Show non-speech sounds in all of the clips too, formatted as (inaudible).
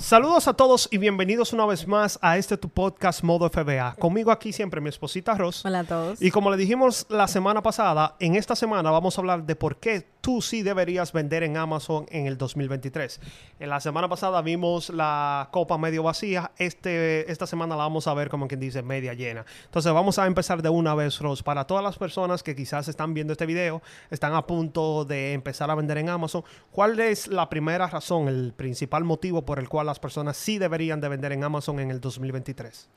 Saludos a todos y bienvenidos una vez más a este tu podcast Modo FBA. Conmigo aquí siempre mi esposita Ros. Hola a todos. Y como le dijimos la semana pasada, en esta semana vamos a hablar de por qué tú sí deberías vender en Amazon en el 2023. En la semana pasada vimos la copa medio vacía. Este, esta semana la vamos a ver como quien dice media llena. Entonces vamos a empezar de una vez, Ros. Para todas las personas que quizás están viendo este video, están a punto de empezar a vender en Amazon, ¿cuál es la primera razón, el principal motivo por el cual las personas sí deberían de vender en Amazon en el 2023?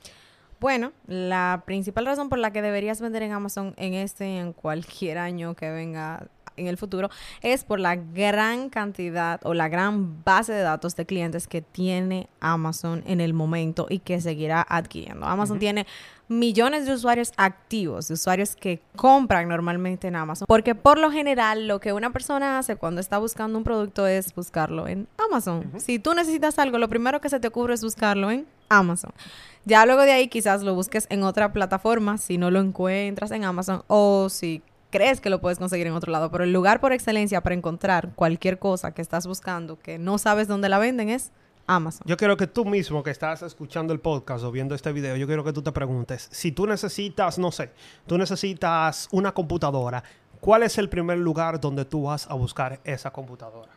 Bueno, la principal razón por la que deberías vender en Amazon en este y en cualquier año que venga en el futuro es por la gran cantidad o la gran base de datos de clientes que tiene Amazon en el momento y que seguirá adquiriendo. Amazon tiene millones de usuarios activos, de usuarios que compran normalmente en Amazon, porque por lo general lo que una persona hace cuando está buscando un producto es buscarlo en Amazon. Si tú necesitas algo, lo primero que se te ocurre es buscarlo en Amazon. Ya luego de ahí quizás lo busques en otra plataforma si no lo encuentras en Amazon o si crees que lo puedes conseguir en otro lado, pero el lugar por excelencia para encontrar cualquier cosa que estás buscando que no sabes dónde la venden es Amazon. Yo quiero que tú mismo que estás escuchando el podcast o viendo este video, yo quiero que tú te preguntes, si tú necesitas, no sé, tú necesitas una computadora, ¿cuál es el primer lugar donde tú vas a buscar esa computadora?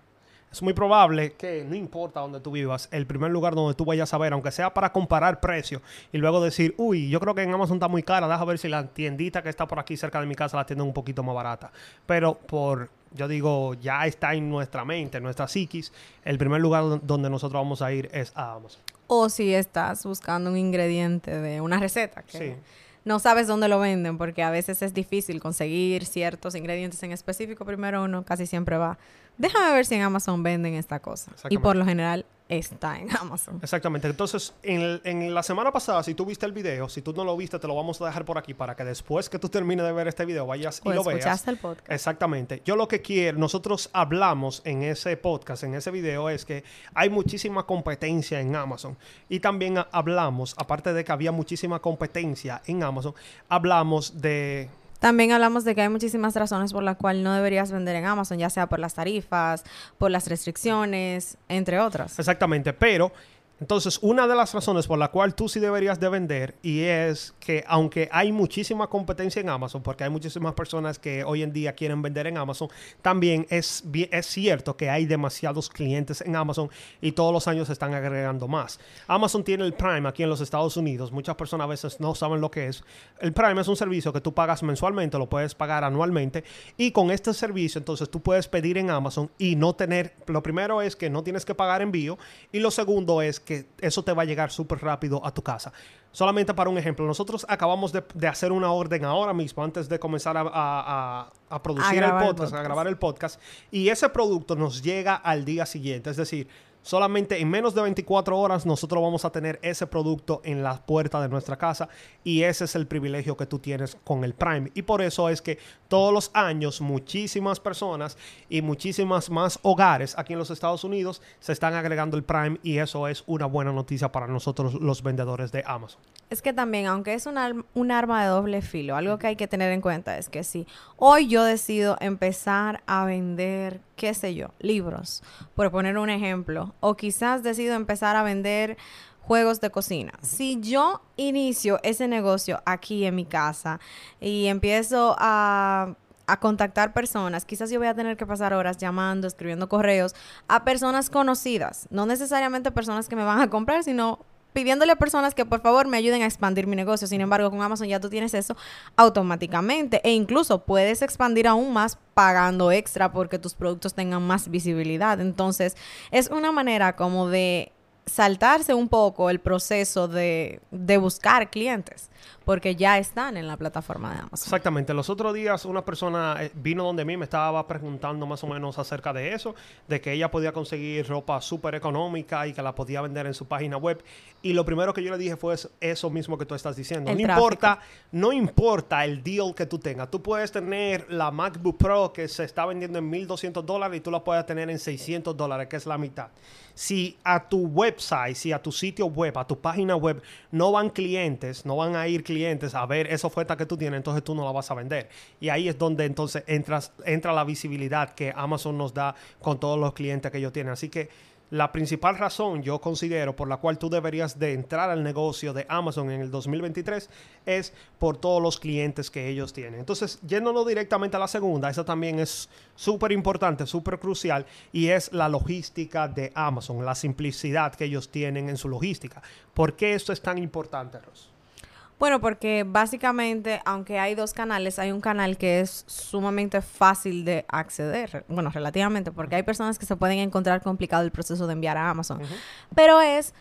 es muy probable que no importa dónde tú vivas, el primer lugar donde tú vayas a ver, aunque sea para comparar precios y luego decir, uy, yo creo que en Amazon está muy cara, déjame ver si la tiendita que está por aquí cerca de mi casa la tienda un poquito más barata. Pero por, yo digo, ya está en nuestra mente, en nuestra psiquis, el primer lugar donde nosotros vamos a ir es a Amazon. O si estás buscando un ingrediente de una receta. Que No sabes dónde lo venden porque a veces es difícil conseguir ciertos ingredientes en específico. Primero uno casi siempre va déjame ver si en Amazon venden esta cosa. Y por lo general está en (laughs) Amazon. Exactamente. Entonces, en, la semana pasada, si tú viste el video, si tú no lo viste, te lo vamos a dejar por aquí para que después que tú termines de ver este video vayas y lo veas. el podcast. Exactamente. Yo lo que quiero, nosotros hablamos en ese podcast, en ese video, es que hay muchísima competencia en Amazon. Y también hablamos, aparte de que había muchísima competencia en Amazon, hablamos de también hablamos de que hay muchísimas razones por las cuales no deberías vender en Amazon, ya sea por las tarifas, por las restricciones, entre otras. Exactamente, pero entonces, una de las razones por la cual tú sí deberías de vender y es que aunque hay muchísima competencia en Amazon, porque hay muchísimas personas que hoy en día quieren vender en Amazon, también es, es cierto que hay demasiados clientes en Amazon y todos los años se están agregando más. Amazon tiene el Prime aquí en los Estados Unidos, muchas personas a veces no saben lo que es. El Prime es un servicio que tú pagas mensualmente, lo puedes pagar anualmente y con este servicio entonces tú puedes pedir en Amazon y no tener, lo primero es que no tienes que pagar envío y lo segundo es que eso te va a llegar súper rápido a tu casa. Solamente para un ejemplo, nosotros acabamos de, hacer una orden ahora mismo, antes de comenzar a, producir el podcast, a grabar el podcast, y ese producto nos llega al día siguiente. Es decir, Solamente en menos de 24 horas nosotros vamos a tener ese producto en la puerta de nuestra casa y ese es el privilegio que tú tienes con el Prime. Y por eso es que todos los años muchísimas personas y muchísimas más hogares aquí en los Estados Unidos se están agregando el Prime y eso es una buena noticia para nosotros los vendedores de Amazon. Es que también, aunque es un, un arma de doble filo, algo que hay que tener en cuenta es que si hoy yo decido empezar a vender qué sé yo, libros, por poner un ejemplo, o quizás decido empezar a vender juegos de cocina. Si yo inicio ese negocio aquí en mi casa y empiezo a a contactar personas. Quizás yo voy a tener que pasar horas llamando, escribiendo correos a personas conocidas, no necesariamente personas que me van a comprar, sino pidiéndole a personas que por favor me ayuden a expandir mi negocio. Sin embargo, con Amazon ya tú tienes eso automáticamente e incluso puedes expandir aún más pagando extra porque tus productos tengan más visibilidad. Entonces, es una manera como de saltarse un poco el proceso de, de buscar clientes porque ya están en la plataforma de Amazon. Exactamente. Los otros días una persona eh, vino donde mí, me estaba preguntando más o menos acerca de eso, de que ella podía conseguir ropa súper económica y que la podía vender en su página web. Y lo primero que yo le dije fue eso mismo que tú estás diciendo. no importa, no importa el deal que tú tengas. Tú puedes tener la MacBook Pro que se está vendiendo en 1.200 dólares y tú la puedes tener en 600 dólares, que es la mitad. Si a tu website, si a tu sitio web, a tu página web no van clientes, no van a ir clientes, clientes a ver esa oferta que tú tienes, entonces tú no la vas a vender. Y ahí es donde entonces entras, entra la visibilidad que Amazon nos da con todos los clientes que ellos tienen. Así que la principal razón yo considero por la cual tú deberías de entrar al negocio de Amazon en el 2023 es por todos los clientes que ellos tienen. Entonces, yéndonos directamente a la segunda, esa también es súper importante, súper crucial y es la logística de Amazon, la simplicidad que ellos tienen en su logística. ¿Por qué esto es tan importante, Ros? Bueno, porque básicamente, aunque hay dos canales, hay un canal que es sumamente fácil de acceder. Bueno, relativamente, porque hay personas que se pueden encontrar complicado el proceso de enviar a Amazon. Pero es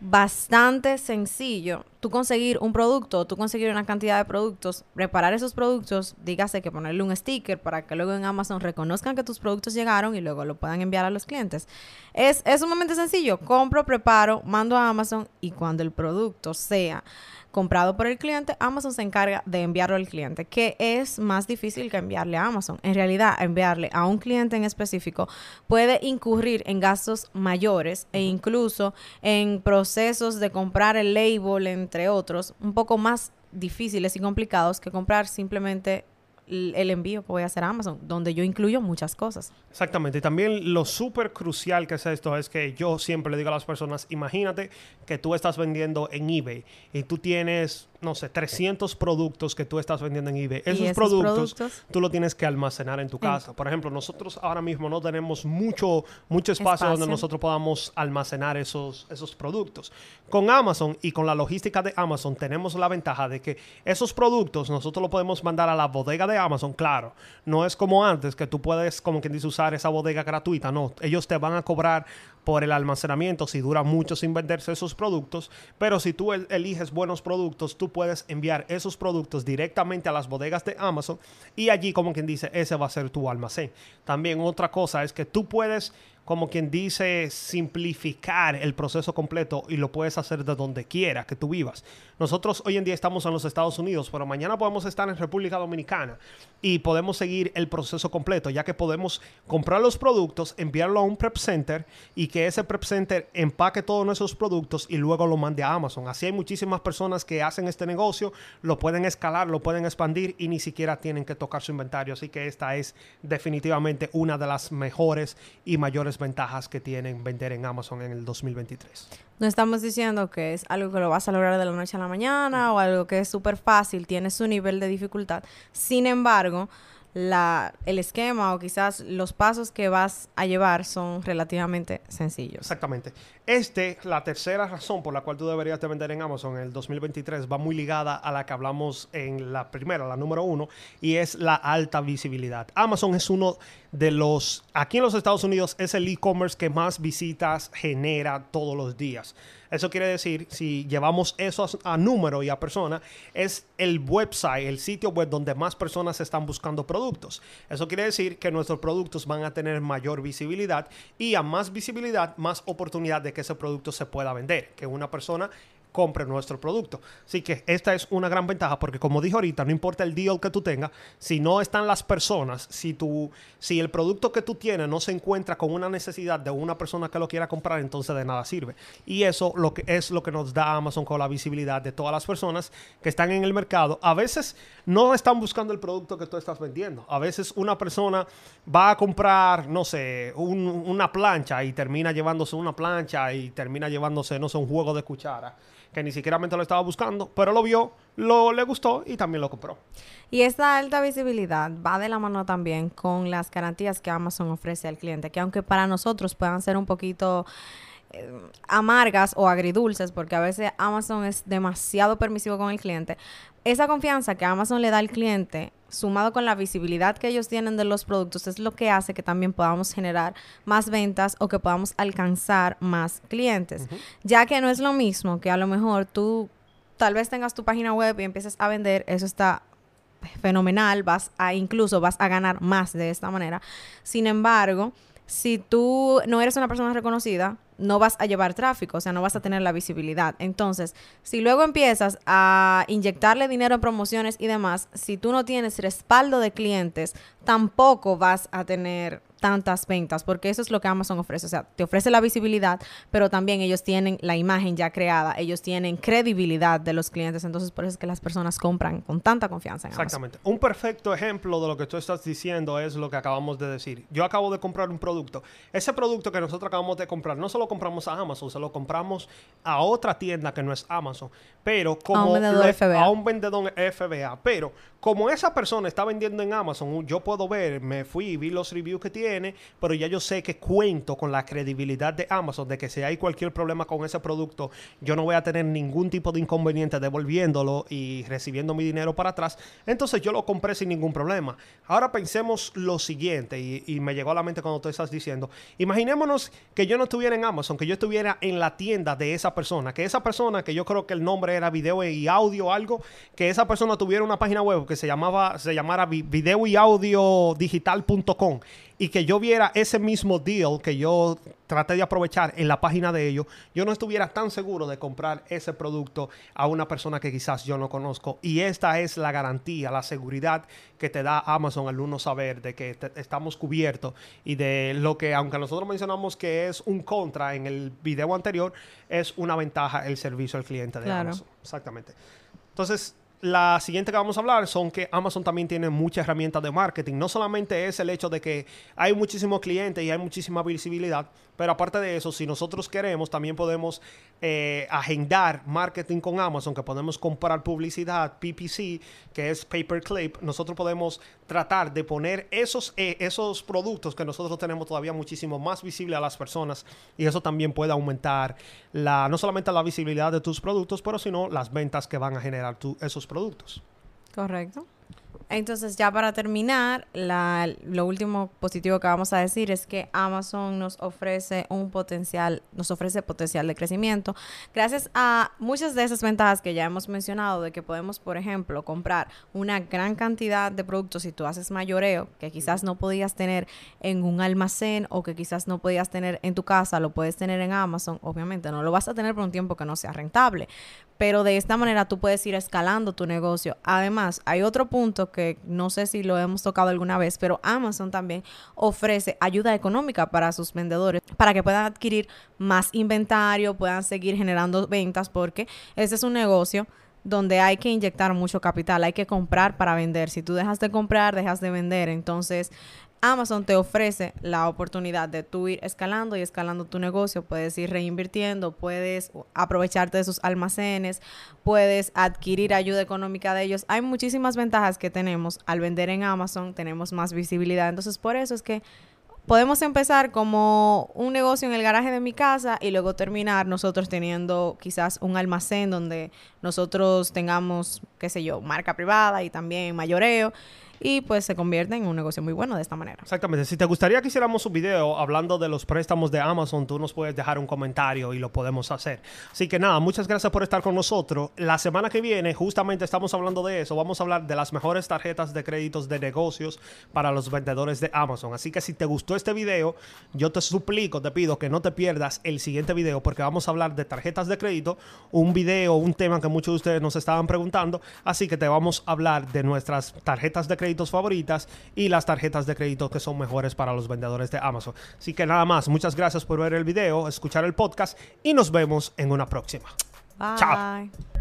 bastante sencillo tú conseguir un producto, tú conseguir una cantidad de productos, preparar esos productos, dígase que ponerle un sticker para que luego en Amazon reconozcan que tus productos llegaron y luego lo puedan enviar a los clientes. Es, es sumamente sencillo. Compro, preparo, mando a Amazon y cuando el producto sea comprado por el cliente, Amazon se encarga de enviarlo al cliente, que es más difícil que enviarle a Amazon. En realidad, enviarle a un cliente en específico puede incurrir en gastos mayores e incluso en procesos de comprar el label, entre otros, un poco más difíciles y complicados que comprar simplemente el envío que voy a hacer a Amazon, donde yo incluyo muchas cosas. Exactamente. Y también lo súper crucial que es esto es que yo siempre le digo a las personas, imagínate que tú estás vendiendo en eBay y tú tienes no sé, 300 productos que tú estás vendiendo en eBay. Esos, productos, tú lo tienes que almacenar en tu casa. Por ejemplo, nosotros ahora mismo no tenemos mucho, mucho espacio, donde nosotros podamos almacenar esos, esos productos. Con Amazon y con la logística de Amazon tenemos la ventaja de que esos productos nosotros lo podemos mandar a la bodega de Amazon, claro. No es como antes que tú puedes, como quien dice, usar esa bodega gratuita. No, ellos te van a cobrar por el almacenamiento si dura mucho sin venderse esos productos, pero si tú eliges buenos productos, tú puedes enviar esos productos directamente a las bodegas de Amazon y allí, como quien dice, ese va a ser tu almacén. También otra cosa es que tú puedes como quien dice, simplificar el proceso completo y lo puedes hacer de donde quiera que tú vivas. Nosotros hoy en día estamos en los Estados Unidos, pero mañana podemos estar en República Dominicana y podemos seguir el proceso completo, ya que podemos comprar los productos, enviarlo a un prep center y que ese prep center empaque todos nuestros productos y luego lo mande a Amazon. Así hay muchísimas personas que hacen este negocio, lo pueden escalar, lo pueden expandir y ni siquiera tienen que tocar su inventario. Así que esta es definitivamente una de las mejores y mayores ventajas que tienen vender en Amazon en el 2023. No estamos diciendo que es algo que lo vas a lograr de la noche a la mañana o algo que es súper fácil, tiene su nivel de dificultad. Sin embargo, la, el esquema o quizás los pasos que vas a llevar son relativamente sencillos. Exactamente. Este, la tercera razón por la cual tú deberías de vender en Amazon en el 2023 va muy ligada a la que hablamos en la primera, la número uno, y es la alta visibilidad. Amazon es uno de los, aquí en los Estados Unidos es el e-commerce que más visitas genera todos los días. Eso quiere decir, si llevamos eso a, número y a persona, es el website, el sitio web donde más personas están buscando productos. Eso quiere decir que nuestros productos van a tener mayor visibilidad y a más visibilidad, más oportunidad de que ese producto se pueda vender. Que una persona compre nuestro producto. Así que esta es una gran ventaja porque como dije ahorita, no importa el deal que tú tengas, si no están las personas, si, si el producto que tú tienes no se encuentra con una necesidad de una persona que lo quiera comprar, entonces de nada sirve. Y eso lo que es lo que nos da Amazon con la visibilidad de todas las personas que están en el mercado. A veces no están buscando el producto que tú estás vendiendo. A veces una persona va a comprar, no sé, una plancha y termina llevándose una plancha y termina llevándose, no sé, un juego de cuchara que ni siquiera lo estaba buscando, pero lo vio, lo le gustó y también lo compró. Y esta alta visibilidad va de la mano también con las garantías que Amazon ofrece al cliente, que aunque para nosotros puedan ser un poquito amargas o agridulces, porque a veces Amazon es demasiado permisivo con el cliente, esa confianza que Amazon le da al cliente, sumado con la visibilidad que ellos tienen de los productos, es lo que hace que también podamos generar más ventas o que podamos alcanzar más clientes. Ya que no es lo mismo que a lo mejor tú tal vez tengas tu página web y empieces a vender, eso está fenomenal, vas a incluso vas a ganar más de esta manera. Sin embargo, si tú no eres una persona reconocida, no vas a llevar tráfico, o sea, no vas a tener la visibilidad. Entonces, si luego empiezas a inyectarle dinero en promociones y demás, si tú no tienes respaldo de clientes, tampoco vas a tener tantas ventas, porque eso es lo que Amazon ofrece. O sea, te ofrece la visibilidad, pero también ellos tienen la imagen ya creada, ellos tienen credibilidad de los clientes, entonces por eso es que las personas compran con tanta confianza en Exactamente. Un perfecto ejemplo de lo que tú estás diciendo es lo que acabamos de decir. Yo acabo de comprar un producto. Ese producto que nosotros acabamos de comprar, no solo compramos a Amazon, se lo compramos a otra tienda que no es Amazon, pero como a un vendedor FBA. a un vendedor FBA, pero como esa persona está vendiendo en Amazon, yo puedo ver, me fui, vi los reviews que tiene, pero ya yo sé que cuento con la credibilidad de Amazon de que si hay cualquier problema con ese producto, yo no voy a tener ningún tipo de inconveniente devolviéndolo y recibiendo mi dinero para atrás. Entonces yo lo compré sin ningún problema. Ahora pensemos lo siguiente, y, me llegó a la mente cuando tú estás diciendo, imaginémonos que yo no estuviera en Amazon, que yo estuviera en la tienda de esa persona, que esa persona, que yo creo que el nombre era video y audio algo, que esa persona tuviera una página web que se llamaba, se llamara vi- video y audio digital.com y que yo viera ese mismo deal que yo traté de aprovechar en la página de ellos, yo no estuviera tan seguro de comprar ese producto a una persona que quizás yo no conozco. Y esta es la garantía, la seguridad que te da Amazon al uno saber de que te- estamos cubiertos y de lo que, aunque nosotros mencionamos que es un contra en el video anterior, es una ventaja el servicio al cliente de Claro. Amazon. Exactamente. Entonces, la siguiente que vamos a hablar son que Amazon también tiene muchas herramientas de marketing. No solamente es el hecho de que hay muchísimos clientes y hay muchísima visibilidad, pero aparte de eso, si nosotros queremos, también podemos eh, agendar marketing con Amazon, que podemos comprar publicidad, PPC, que es pay per clip. Nosotros podemos tratar de poner esos, eh, esos productos que nosotros tenemos todavía muchísimo más visible a las personas y eso también puede aumentar la, no solamente la visibilidad de tus productos, pero sino las ventas que van a generar tu- esos productos. Correcto. Entonces, ya para terminar, lo último positivo que vamos a decir es que Amazon nos ofrece un potencial, nos ofrece potencial de crecimiento gracias a muchas de esas ventajas que ya hemos mencionado, de que podemos, por ejemplo, comprar una gran cantidad de productos si tú haces mayoreo, que quizás no podías tener en un almacén o que quizás no podías tener en tu casa, lo puedes tener en Amazon. Obviamente, no lo vas a tener por un tiempo que no sea rentable pero de esta manera tú puedes ir escalando tu negocio. Además, hay otro punto que no sé si lo hemos tocado alguna vez, pero Amazon también ofrece ayuda económica para sus vendedores para que puedan adquirir más inventario, puedan seguir generando ventas, porque ese es un negocio donde hay que inyectar mucho capital, hay que comprar para vender. Si tú dejas de comprar, dejas de vender. Entonces, Amazon te ofrece la oportunidad de tú ir escalando y escalando tu negocio. Puedes ir reinvirtiendo, puedes aprovecharte de sus almacenes, puedes adquirir ayuda económica de ellos. Hay muchísimas ventajas que tenemos al vender en Amazon, tenemos más visibilidad. Entonces, por eso es que podemos empezar como un negocio en el garaje de mi casa y luego terminar nosotros teniendo quizás un almacén donde nosotros tengamos, qué sé yo, marca privada y también mayoreo y pues se convierte en un negocio muy bueno de esta manera. Exactamente. Si te gustaría que hiciéramos un video hablando de los préstamos de Amazon, tú nos puedes dejar un comentario y lo podemos hacer. Así que nada, muchas gracias por estar con nosotros. La semana que viene, justamente estamos hablando de eso. Vamos a hablar de las mejores tarjetas de créditos de negocios para los vendedores de Amazon. Así que si te gustó este video, yo te suplico, te pido que no te pierdas el siguiente video porque vamos a hablar de tarjetas de crédito, un video, un tema que muchos de ustedes nos estaban preguntando. Así que te vamos a hablar de nuestras tarjetas de crédito favoritas y las tarjetas de crédito que son mejores para los vendedores de Amazon. Así que nada más, muchas gracias por ver el video, escuchar el podcast y nos vemos en una próxima. Bye. Chao.